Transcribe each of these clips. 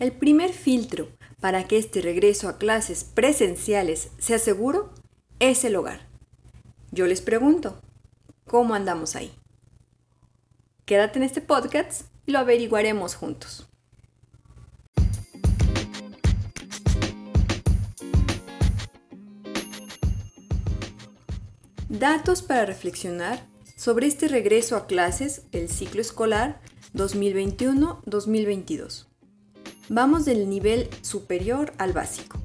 El primer filtro para que este regreso a clases presenciales sea seguro es el hogar. Yo les pregunto, ¿cómo andamos ahí? Quédate en este podcast y lo averiguaremos juntos. Datos para reflexionar sobre este regreso a clases del ciclo escolar 2021-2022. Vamos del nivel superior al básico.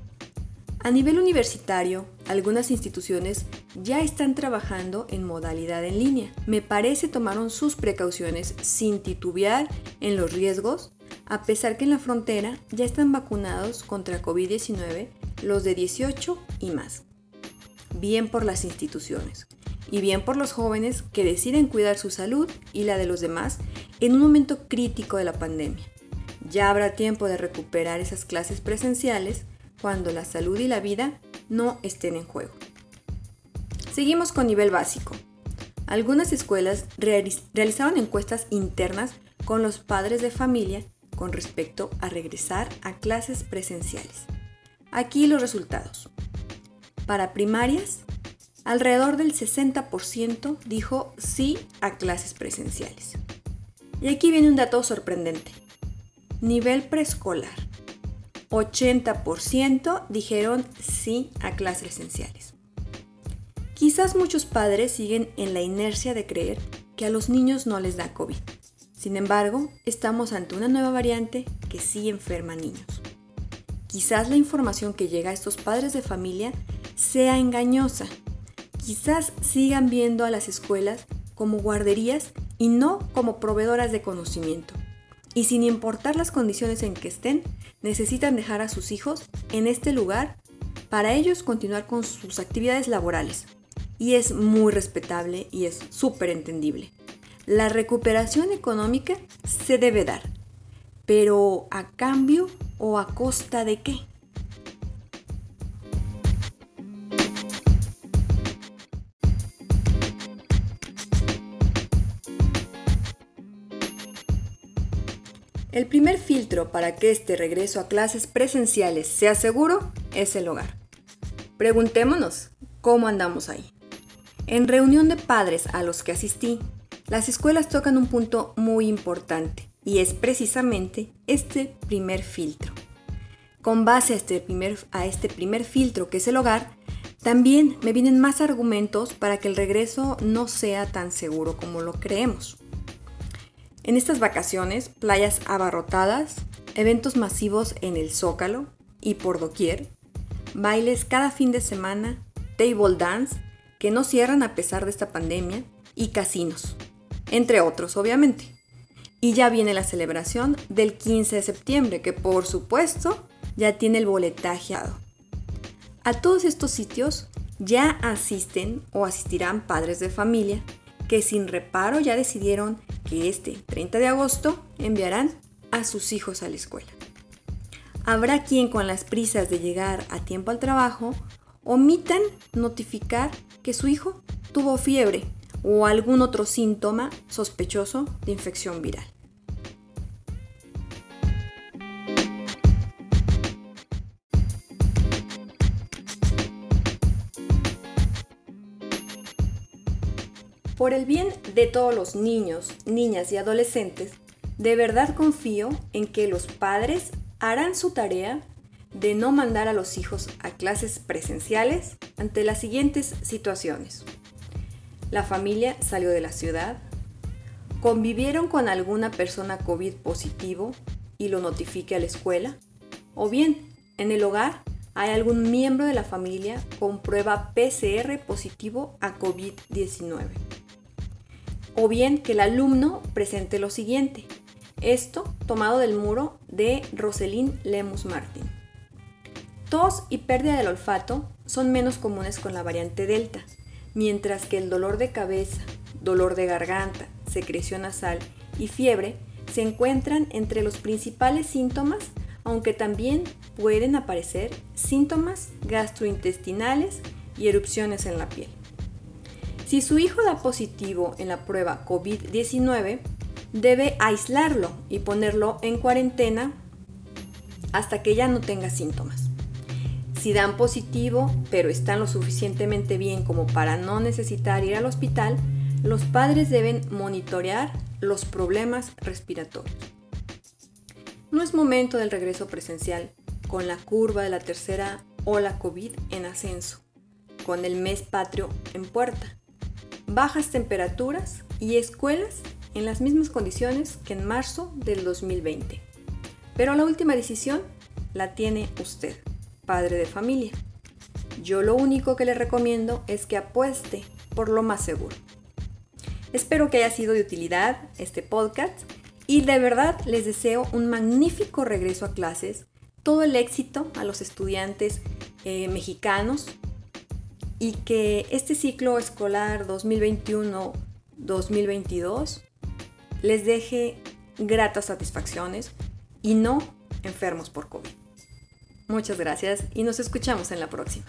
A nivel universitario, algunas instituciones ya están trabajando en modalidad en línea. Me parece tomaron sus precauciones sin titubear en los riesgos, a pesar que en la frontera ya están vacunados contra COVID-19 los de 18 y más bien por las instituciones y bien por los jóvenes que deciden cuidar su salud y la de los demás en un momento crítico de la pandemia. Ya habrá tiempo de recuperar esas clases presenciales cuando la salud y la vida no estén en juego. Seguimos con nivel básico. Algunas escuelas realizaron encuestas internas con los padres de familia con respecto a regresar a clases presenciales. Aquí los resultados. Para primarias, alrededor del 60% dijo sí a clases presenciales. Y aquí viene un dato sorprendente. Nivel preescolar. 80% dijeron sí a clases presenciales. Quizás muchos padres siguen en la inercia de creer que a los niños no les da COVID. Sin embargo, estamos ante una nueva variante que sí enferma niños. Quizás la información que llega a estos padres de familia sea engañosa. Quizás sigan viendo a las escuelas como guarderías y no como proveedoras de conocimiento. Y sin importar las condiciones en que estén, necesitan dejar a sus hijos en este lugar para ellos continuar con sus actividades laborales. Y es muy respetable y es súper entendible. La recuperación económica se debe dar, pero ¿a cambio o a costa de qué? El primer filtro para que este regreso a clases presenciales sea seguro es el hogar. Preguntémonos, ¿cómo andamos ahí? En reunión de padres a los que asistí, las escuelas tocan un punto muy importante y es precisamente este primer filtro. Con base a este primer, a este primer filtro que es el hogar, también me vienen más argumentos para que el regreso no sea tan seguro como lo creemos. En estas vacaciones, playas abarrotadas, eventos masivos en el Zócalo y por doquier, bailes cada fin de semana, table dance, que no cierran a pesar de esta pandemia, y casinos, entre otros, obviamente. Y ya viene la celebración del 15 de septiembre, que por supuesto ya tiene el boletaje. A todos estos sitios ya asisten o asistirán padres de familia que sin reparo ya decidieron que este 30 de agosto enviarán a sus hijos a la escuela. Habrá quien con las prisas de llegar a tiempo al trabajo omitan notificar que su hijo tuvo fiebre o algún otro síntoma sospechoso de infección viral. Por el bien de todos los niños, niñas y adolescentes, de verdad confío en que los padres harán su tarea de no mandar a los hijos a clases presenciales ante las siguientes situaciones. La familia salió de la ciudad, convivieron con alguna persona COVID positivo y lo notifique a la escuela, o bien en el hogar hay algún miembro de la familia con prueba PCR positivo a COVID-19 o bien que el alumno presente lo siguiente. Esto tomado del muro de Roselín Lemus Martin. Tos y pérdida del olfato son menos comunes con la variante Delta, mientras que el dolor de cabeza, dolor de garganta, secreción nasal y fiebre se encuentran entre los principales síntomas, aunque también pueden aparecer síntomas gastrointestinales y erupciones en la piel. Si su hijo da positivo en la prueba COVID-19, debe aislarlo y ponerlo en cuarentena hasta que ya no tenga síntomas. Si dan positivo, pero están lo suficientemente bien como para no necesitar ir al hospital, los padres deben monitorear los problemas respiratorios. No es momento del regreso presencial, con la curva de la tercera ola COVID en ascenso, con el mes patrio en puerta, bajas temperaturas y escuelas en las mismas condiciones que en marzo del 2020. Pero la última decisión la tiene usted, padre de familia. Yo lo único que le recomiendo es que apueste por lo más seguro. Espero que haya sido de utilidad este podcast y de verdad les deseo un magnífico regreso a clases, todo el éxito a los estudiantes eh, mexicanos y que este ciclo escolar 2021-2022 les deje gratas satisfacciones y no enfermos por COVID. Muchas gracias y nos escuchamos en la próxima.